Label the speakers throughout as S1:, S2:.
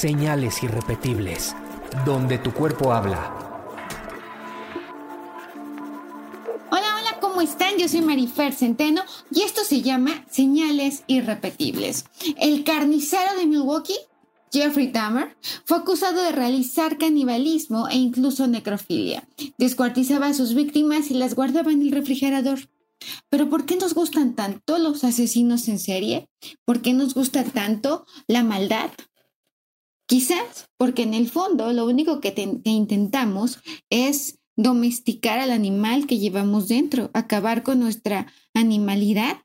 S1: Señales irrepetibles, donde tu cuerpo habla.
S2: Hola, hola, ¿cómo están? Yo soy Marifer Centeno y esto se llama Señales irrepetibles. El carnicero de Milwaukee Jeffrey Dahmer fue acusado de realizar canibalismo e incluso necrofilia. Descuartizaba a sus víctimas y las guardaba en el refrigerador. Pero ¿por qué nos gustan tanto los asesinos en serie? ¿Por qué nos gusta tanto la maldad? Quizás porque en el fondo lo único que, intentamos es domesticar al animal que llevamos dentro, acabar con nuestra animalidad.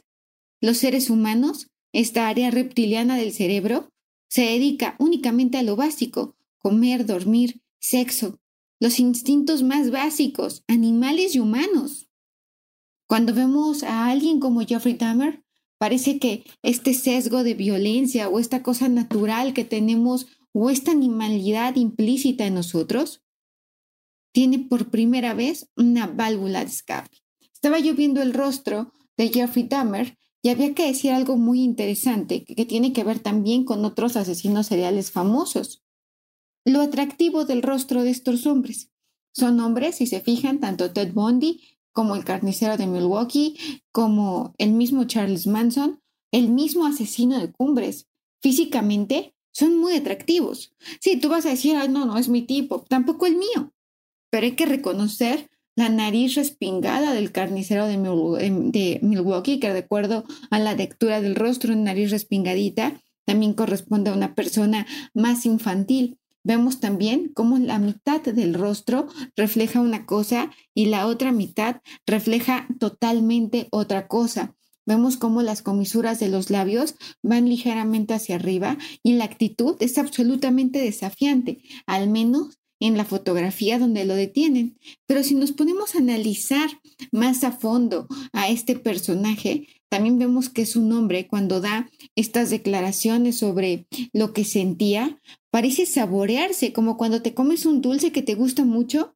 S2: Los seres humanos, esta área reptiliana del cerebro, se dedica únicamente a lo básico, comer, dormir, sexo, los instintos más básicos, animales y humanos. Cuando vemos a alguien como Jeffrey Dahmer, parece que este sesgo de violencia o esta cosa natural que tenemos o esta animalidad implícita en nosotros tiene por primera vez una válvula de escape. Estaba yo viendo el rostro de Jeffrey Dahmer y había que decir algo muy interesante que tiene que ver también con otros asesinos seriales famosos. Lo atractivo del rostro de estos hombres. Son hombres, si se fijan, tanto Ted Bundy como el carnicero de Milwaukee, como el mismo Charles Manson, el mismo asesino de cumbres. Físicamente son muy atractivos. Sí, tú vas a decir, no, no es mi tipo, tampoco el mío. Pero hay que reconocer la nariz respingada del carnicero de, Milwaukee, que de acuerdo a la lectura del rostro, en nariz respingadita, también corresponde a una persona más infantil. Vemos también cómo la mitad del rostro refleja una cosa y la otra mitad refleja totalmente otra cosa. Vemos cómo las comisuras de los labios van ligeramente hacia arriba y la actitud es absolutamente desafiante, al menos en la fotografía donde lo detienen. Pero si nos ponemos a analizar más a fondo a este personaje, también vemos que es un hombre cuando da estas declaraciones sobre lo que sentía, parece saborearse, como cuando te comes un dulce que te gusta mucho.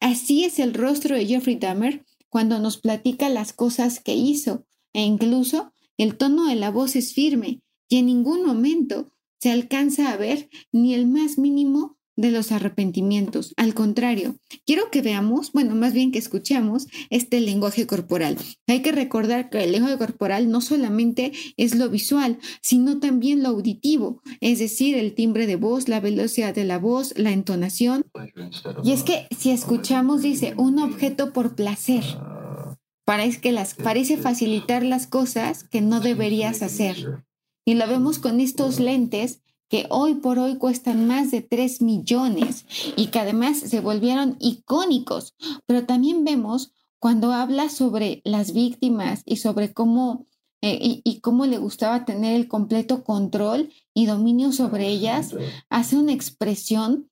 S2: Así es el rostro de Jeffrey Dahmer cuando nos platica las cosas que hizo, e incluso el tono de la voz es firme y en ningún momento se alcanza a ver ni el más mínimo de los arrepentimientos. Al contrario, quiero que veamos, bueno, más bien que escuchemos este lenguaje corporal. Hay que recordar que el lenguaje corporal no solamente es lo visual, sino también lo auditivo, es decir, el timbre de voz, la velocidad de la voz, la entonación. Y es que si escuchamos, dice, un objeto por placer. Parece, que las, parece facilitar las cosas que no deberías hacer. Y lo vemos con estos lentes que hoy por hoy cuestan más de 3 millones y que además se volvieron icónicos. Pero también vemos cuando habla sobre las víctimas y sobre cómo eh, y, y, cómo le gustaba tener el completo control y dominio sobre ellas, hace una expresión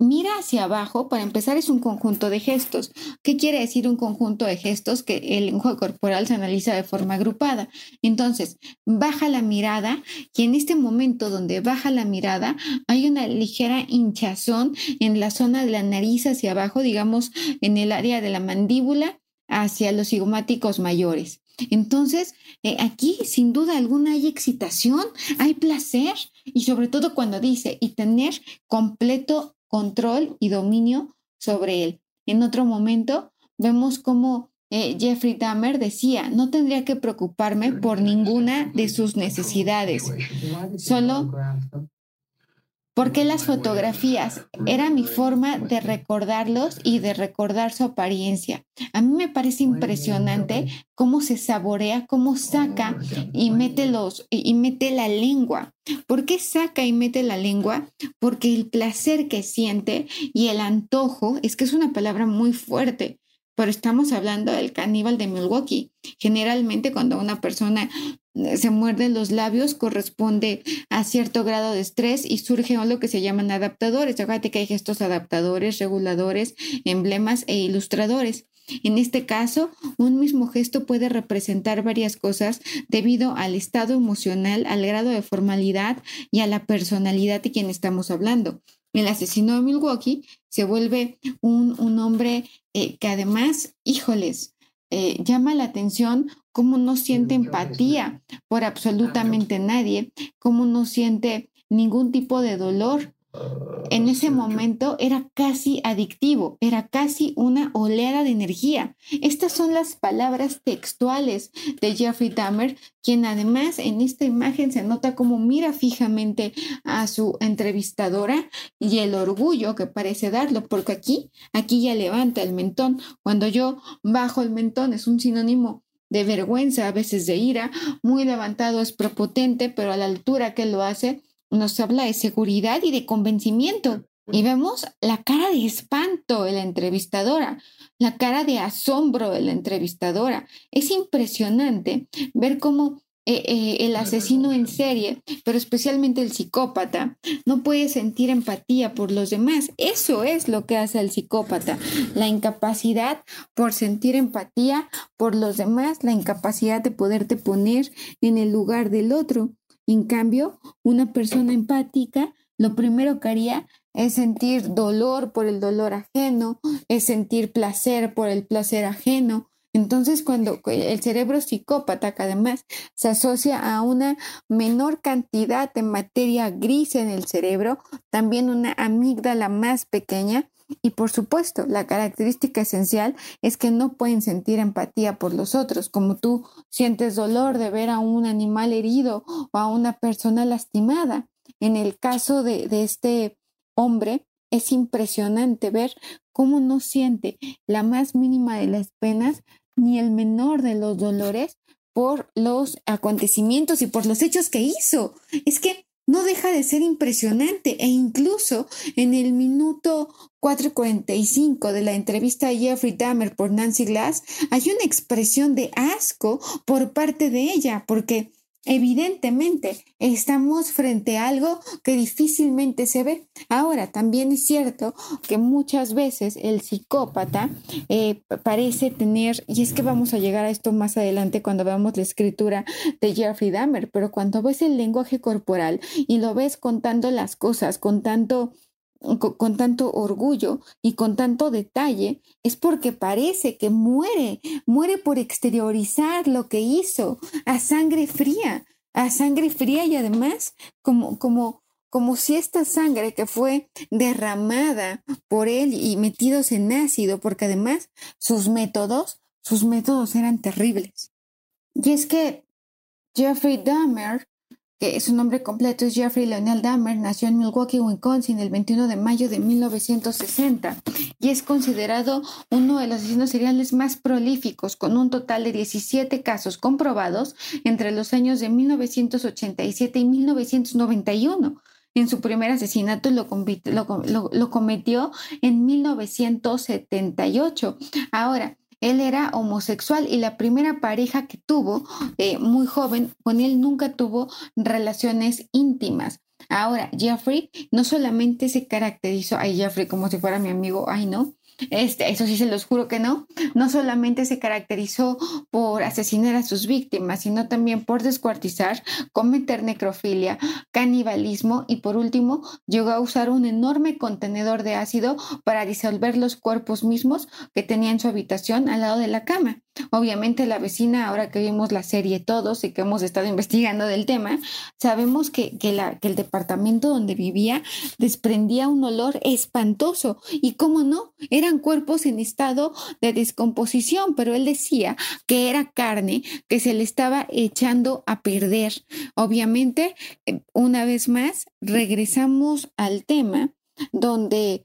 S2: Mira hacia abajo, para empezar, es un conjunto de gestos. ¿Qué quiere decir un conjunto de gestos? Que el lenguaje corporal se analiza de forma agrupada. Entonces, baja la mirada y en este momento donde baja la mirada hay una ligera hinchazón en la zona de la nariz hacia abajo, digamos, en el área de la mandíbula hacia los cigomáticos mayores. Entonces, eh, aquí sin duda alguna hay excitación, hay placer y sobre todo cuando dice y tener completo control y dominio sobre él. En otro momento vemos cómo eh, Jeffrey Dahmer decía, no tendría que preocuparme por ninguna de sus necesidades, solo porque las fotografías era mi forma de recordarlos y de recordar su apariencia. A mí me parece impresionante cómo se saborea, cómo saca y mete los y mete la lengua. ¿Por qué saca y mete la lengua? Porque el placer que siente y el antojo es que es una palabra muy fuerte pero estamos hablando del caníbal de Milwaukee. Generalmente cuando una persona se muerde los labios corresponde a cierto grado de estrés y surge lo que se llaman adaptadores. Acuérdate que hay gestos adaptadores, reguladores, emblemas e ilustradores. En este caso, un mismo gesto puede representar varias cosas debido al estado emocional, al grado de formalidad y a la personalidad de quien estamos hablando. El asesino de Milwaukee se vuelve un, un hombre eh, que además, híjoles, eh, llama la atención cómo no siente empatía por absolutamente nadie, cómo no siente ningún tipo de dolor en ese momento era casi adictivo, era casi una oleada de energía. Estas son las palabras textuales de Jeffrey Dahmer, quien además en esta imagen se nota como mira fijamente a su entrevistadora y el orgullo que parece darlo, porque aquí, aquí ya levanta el mentón. Cuando yo bajo el mentón es un sinónimo de vergüenza, a veces de ira, muy levantado es prepotente, pero a la altura que lo hace nos habla de seguridad y de convencimiento. Y vemos la cara de espanto de la entrevistadora, la cara de asombro de la entrevistadora. Es impresionante ver cómo eh, eh, el asesino en serie, pero especialmente el psicópata, no puede sentir empatía por los demás. Eso es lo que hace el psicópata, la incapacidad por sentir empatía por los demás, la incapacidad de poderte poner en el lugar del otro. En cambio, una persona empática lo primero que haría es sentir dolor por el dolor ajeno, es sentir placer por el placer ajeno. Entonces, cuando el cerebro psicópata, que además se asocia a una menor cantidad de materia gris en el cerebro, también una amígdala más pequeña, y por supuesto, la característica esencial es que no pueden sentir empatía por los otros, como tú sientes dolor de ver a un animal herido o a una persona lastimada. En el caso de, este hombre, es impresionante ver cómo no siente la más mínima de las penas ni el menor de los dolores por los acontecimientos y por los hechos que hizo. Es que no deja de ser impresionante. E incluso en el minuto 4.45 de la entrevista a Jeffrey Dahmer por Nancy Glass hay una expresión de asco por parte de ella porque Evidentemente, estamos frente a algo que difícilmente se ve. Ahora, también es cierto que muchas veces el psicópata eh, parece tener, y es que vamos a llegar a esto más adelante cuando veamos la escritura de Jeffrey Dahmer, pero cuando ves el lenguaje corporal y lo ves contando las cosas con tanto orgullo y con tanto detalle, es porque parece que muere, muere por exteriorizar lo que hizo a sangre fría, a sangre fría y además como, como, como si esta sangre que fue derramada por él y metidos en ácido, porque además sus métodos, sus métodos eran terribles. Y es que Jeffrey Dahmer que su nombre completo es Jeffrey Leonel Dahmer, nació en Milwaukee, Wisconsin, el 21 de mayo de 1960 y es considerado uno de los asesinos seriales más prolíficos, con un total de 17 casos comprobados entre los años de 1987 y 1991. En su primer asesinato lo, lo cometió en 1978. Ahora, él era homosexual y la primera pareja que tuvo, eh, muy joven, con él nunca tuvo relaciones íntimas. Ahora, Jeffrey no solamente se caracterizó, ay Jeffrey como si fuera mi amigo, ay no, este, eso sí se los juro que no. No solamente se caracterizó por asesinar a sus víctimas, sino también por descuartizar, cometer necrofilia, canibalismo y por último llegó a usar un enorme contenedor de ácido para disolver los cuerpos mismos que tenía en su habitación al lado de la cama. Obviamente la vecina, ahora que vimos la serie todos y que hemos estado investigando del tema, sabemos que, que, la, que el departamento donde vivía desprendía un olor espantoso y cómo no, eran cuerpos en estado de descomposición, pero él decía que era carne que se le estaba echando a perder. Obviamente, eh, una vez más, regresamos al tema donde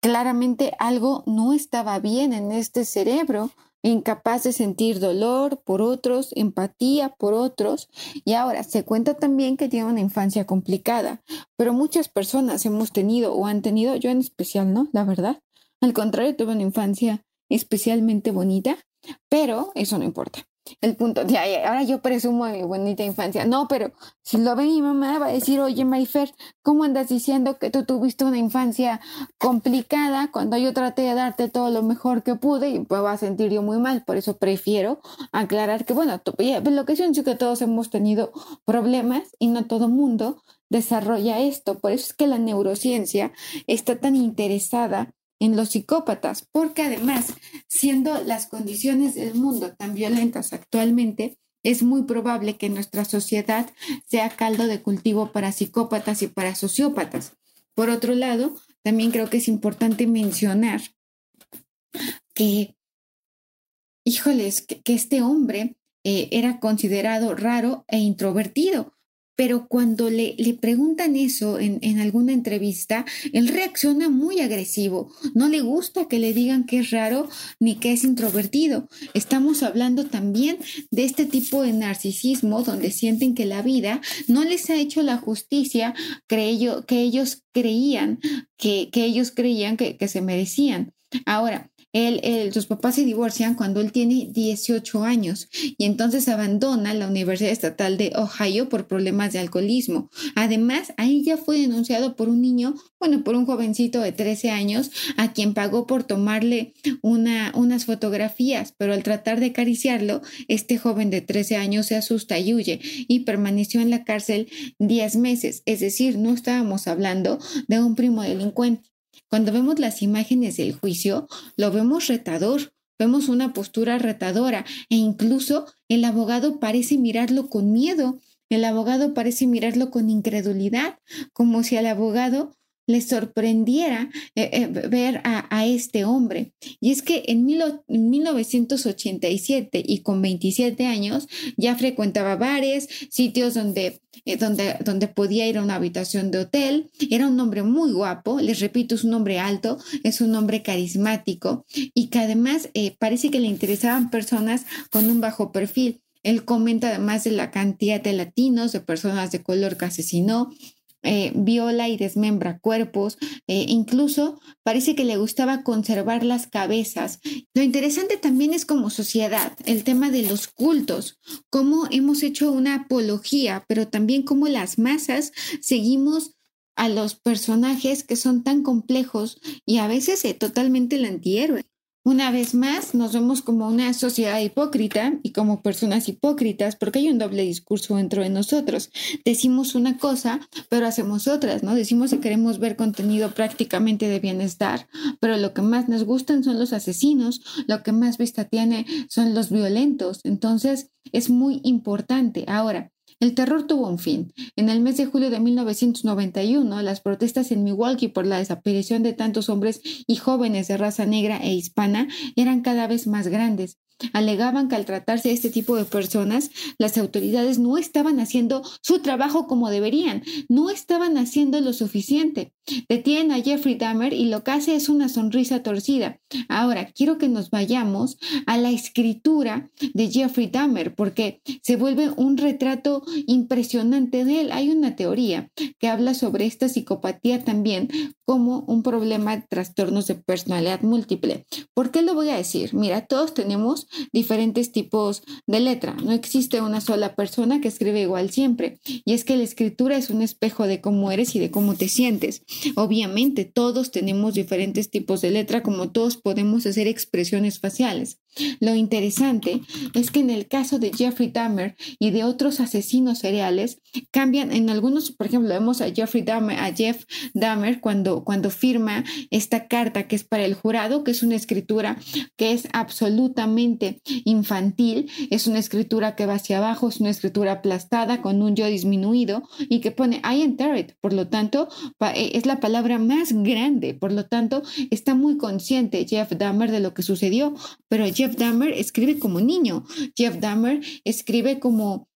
S2: claramente algo no estaba bien en este cerebro incapaz de sentir dolor por otros, empatía por otros. Y ahora se cuenta también que tiene una infancia complicada, pero muchas personas hemos tenido o han tenido, yo en especial, ¿no? La verdad. Al contrario, tuve una infancia especialmente bonita, pero eso no importa. El punto, de ahora yo presumo de mi bonita infancia. No, pero si lo ve mi mamá, va a decir, oye, Marifer, ¿cómo andas diciendo que tú tuviste una infancia complicada cuando yo traté de darte todo lo mejor que pude y pues va a sentir yo muy mal? Por eso prefiero aclarar que, bueno, lo que es que todos hemos tenido problemas y no todo mundo desarrolla esto. Por eso es que la neurociencia está tan interesada en los psicópatas, porque además, siendo las condiciones del mundo tan violentas actualmente, es muy probable que nuestra sociedad sea caldo de cultivo para psicópatas y para sociópatas. Por otro lado, también creo que es importante mencionar que, híjoles, que, este hombre eh, era considerado raro e introvertido. Pero cuando le, le preguntan eso en, en, alguna entrevista, él reacciona muy agresivo. No le gusta que le digan que es raro ni que es introvertido. Estamos hablando también de este tipo de narcisismo donde sienten que la vida no les ha hecho la justicia que ellos, creían, que, que ellos creían que, que se merecían. Ahora, él, sus papás se divorcian cuando él tiene 18 años y entonces abandona la Universidad Estatal de Ohio por problemas de alcoholismo. Además, ahí ya fue denunciado por un niño, bueno, por un jovencito de 13 años a quien pagó por tomarle una, unas fotografías, pero al tratar de acariciarlo, este joven de 13 años se asusta y huye y permaneció en la cárcel 10 meses. Es decir, no estábamos hablando de un primo delincuente. Cuando vemos las imágenes del juicio, lo vemos retador, vemos una postura retadora e incluso el abogado parece mirarlo con miedo, el abogado parece mirarlo con incredulidad, como si al abogado le sorprendiera eh, eh, ver a, este hombre. Y es que en, 1987 y con 27 años ya frecuentaba bares, sitios donde, eh, donde, donde podía ir a una habitación de hotel. Era un hombre muy guapo, les repito, es un hombre alto, es un hombre carismático y que además parece que le interesaban personas con un bajo perfil. Él comenta además de la cantidad de latinos, de personas de color que asesinó, eh, viola y desmembra cuerpos, eh, incluso parece que le gustaba conservar las cabezas. Lo interesante también es como sociedad, el tema de los cultos, cómo hemos hecho una apología, pero también cómo las masas seguimos a los personajes que son tan complejos y a veces eh, totalmente el antihéroe. Una vez más, nos vemos como una sociedad hipócrita y como personas hipócritas porque hay un doble discurso dentro de nosotros. Decimos una cosa, pero hacemos otras, ¿no? Decimos que queremos ver contenido prácticamente de bienestar, pero lo que más nos gustan son los asesinos, lo que más vista tiene son los violentos. Entonces, es muy importante. Ahora, el terror tuvo un fin. En el mes de julio de 1991, las protestas en Milwaukee por la desaparición de tantos hombres y jóvenes de raza negra e hispana eran cada vez más grandes. Alegaban que al tratarse de este tipo de personas, las autoridades no estaban haciendo su trabajo como deberían, no estaban haciendo lo suficiente. Detienen a Jeffrey Dahmer y lo que hace es una sonrisa torcida. Ahora, quiero que nos vayamos a la escritura de Jeffrey Dahmer porque se vuelve un retrato impresionante de él. Hay una teoría que habla sobre esta psicopatía también como un problema de trastornos de personalidad múltiple. ¿Por qué lo voy a decir? Mira, todos tenemos diferentes tipos de letra. No existe una sola persona que escribe igual siempre. Y es que la escritura es un espejo de cómo eres y de cómo te sientes. Obviamente, todos tenemos diferentes tipos de letra, como todos podemos hacer expresiones faciales. Lo interesante es que en el caso de Jeffrey Dahmer y de otros asesinos seriales, cambian en algunos, por ejemplo, vemos a Jeffrey Dahmer, a Jeff Dahmer cuando, cuando firma esta carta que es para el jurado, que es una escritura que es absolutamente infantil, es una escritura que va hacia abajo, es una escritura aplastada con un yo disminuido y que pone I enter it, por lo tanto, eh, es la palabra más grande, por lo tanto, está muy consciente Jeff Dahmer de lo que sucedió, pero Jeff Dahmer escribe como niño. Jeff Dahmer escribe como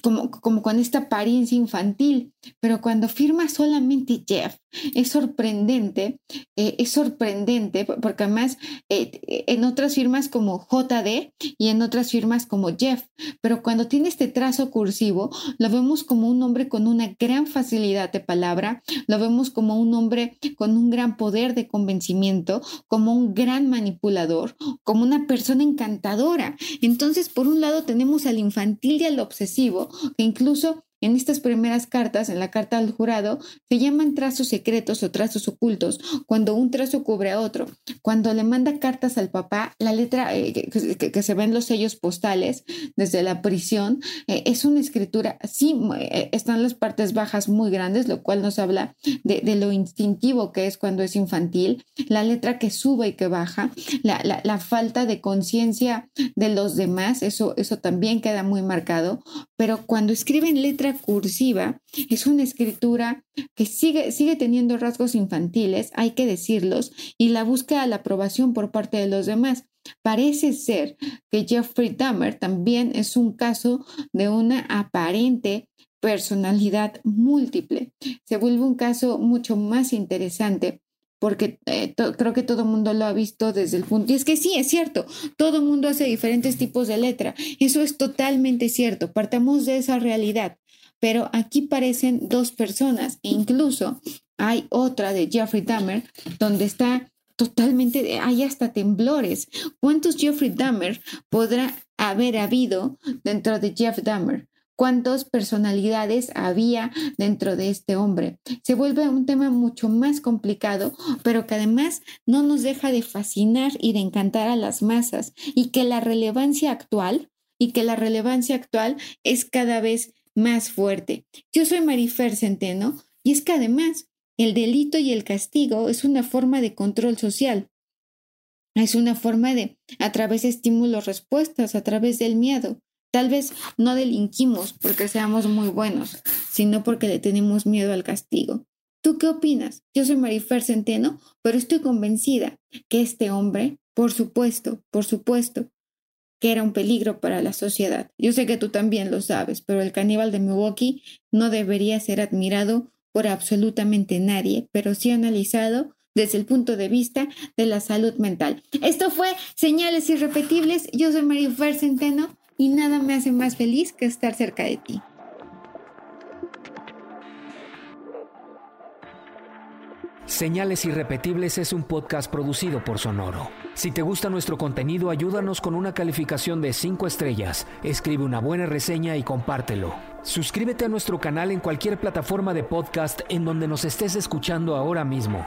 S2: como, como con esta apariencia infantil, pero cuando firma solamente Jeff, es sorprendente, eh, es sorprendente, porque además eh, en otras firmas como JD y en otras firmas como Jeff, pero cuando tiene este trazo cursivo, lo vemos como un hombre con una gran facilidad de palabra, lo vemos como un hombre con un gran poder de convencimiento, como un gran manipulador, como una persona encantadora. Entonces, por un lado tenemos al infantil y al obsesivo, que incluso en estas primeras cartas, en la carta al jurado, se llaman trazos secretos o trazos ocultos, cuando un trazo cubre a otro. Cuando le manda cartas al papá, la letra eh, que, se ven los sellos postales desde la prisión, eh, es una escritura, sí, eh, están las partes bajas muy grandes, lo cual nos habla de, de lo instintivo que es cuando es infantil, la letra que sube y que baja, la, la, la falta de conciencia de los demás, eso, eso también queda muy marcado, pero cuando escribe en letra cursiva, es una escritura que sigue, sigue teniendo rasgos infantiles, hay que decirlos, y la busca la aprobación por parte de los demás. Parece ser que Jeffrey Dahmer también es un caso de una aparente personalidad múltiple. Se vuelve un caso mucho más interesante porque eh, creo que todo el mundo lo ha visto desde el punto. Y es que sí, es cierto, todo el mundo hace diferentes tipos de letra. Eso es totalmente cierto. Partamos de esa realidad. Pero aquí parecen dos personas. E incluso hay otra de Jeffrey Dahmer donde está totalmente, hay hasta temblores. ¿Cuántos Jeffrey Dahmer podrá haber habido dentro de Jeff Dahmer? Cuántas personalidades había dentro de este hombre. Se vuelve un tema mucho más complicado, pero que además no nos deja de fascinar y de encantar a las masas y que la relevancia actual y que la relevancia actual es cada vez más fuerte. Yo soy Marifer Centeno y es que además el delito y el castigo es una forma de control social. Es una forma de, a través de estímulos, respuestas, a través del miedo. Tal vez no delinquimos porque seamos muy buenos, sino porque le tenemos miedo al castigo. ¿Tú qué opinas? Yo soy Marifer Centeno, pero estoy convencida que este hombre, por supuesto, por supuesto, que era un peligro para la sociedad. Yo sé que tú también lo sabes, pero el caníbal de Milwaukee no debería ser admirado por absolutamente nadie, pero sí analizado desde el punto de vista de la salud mental. Esto fue Señales Irrepetibles. Yo soy Marifer Centeno y nada me hace más feliz que estar cerca de ti.
S1: Señales Irrepetibles es un podcast producido por Sonoro. Si te gusta nuestro contenido, ayúdanos con una calificación de 5 estrellas, escribe una buena reseña y compártelo. Suscríbete a nuestro canal en cualquier plataforma de podcast en donde nos estés escuchando ahora mismo.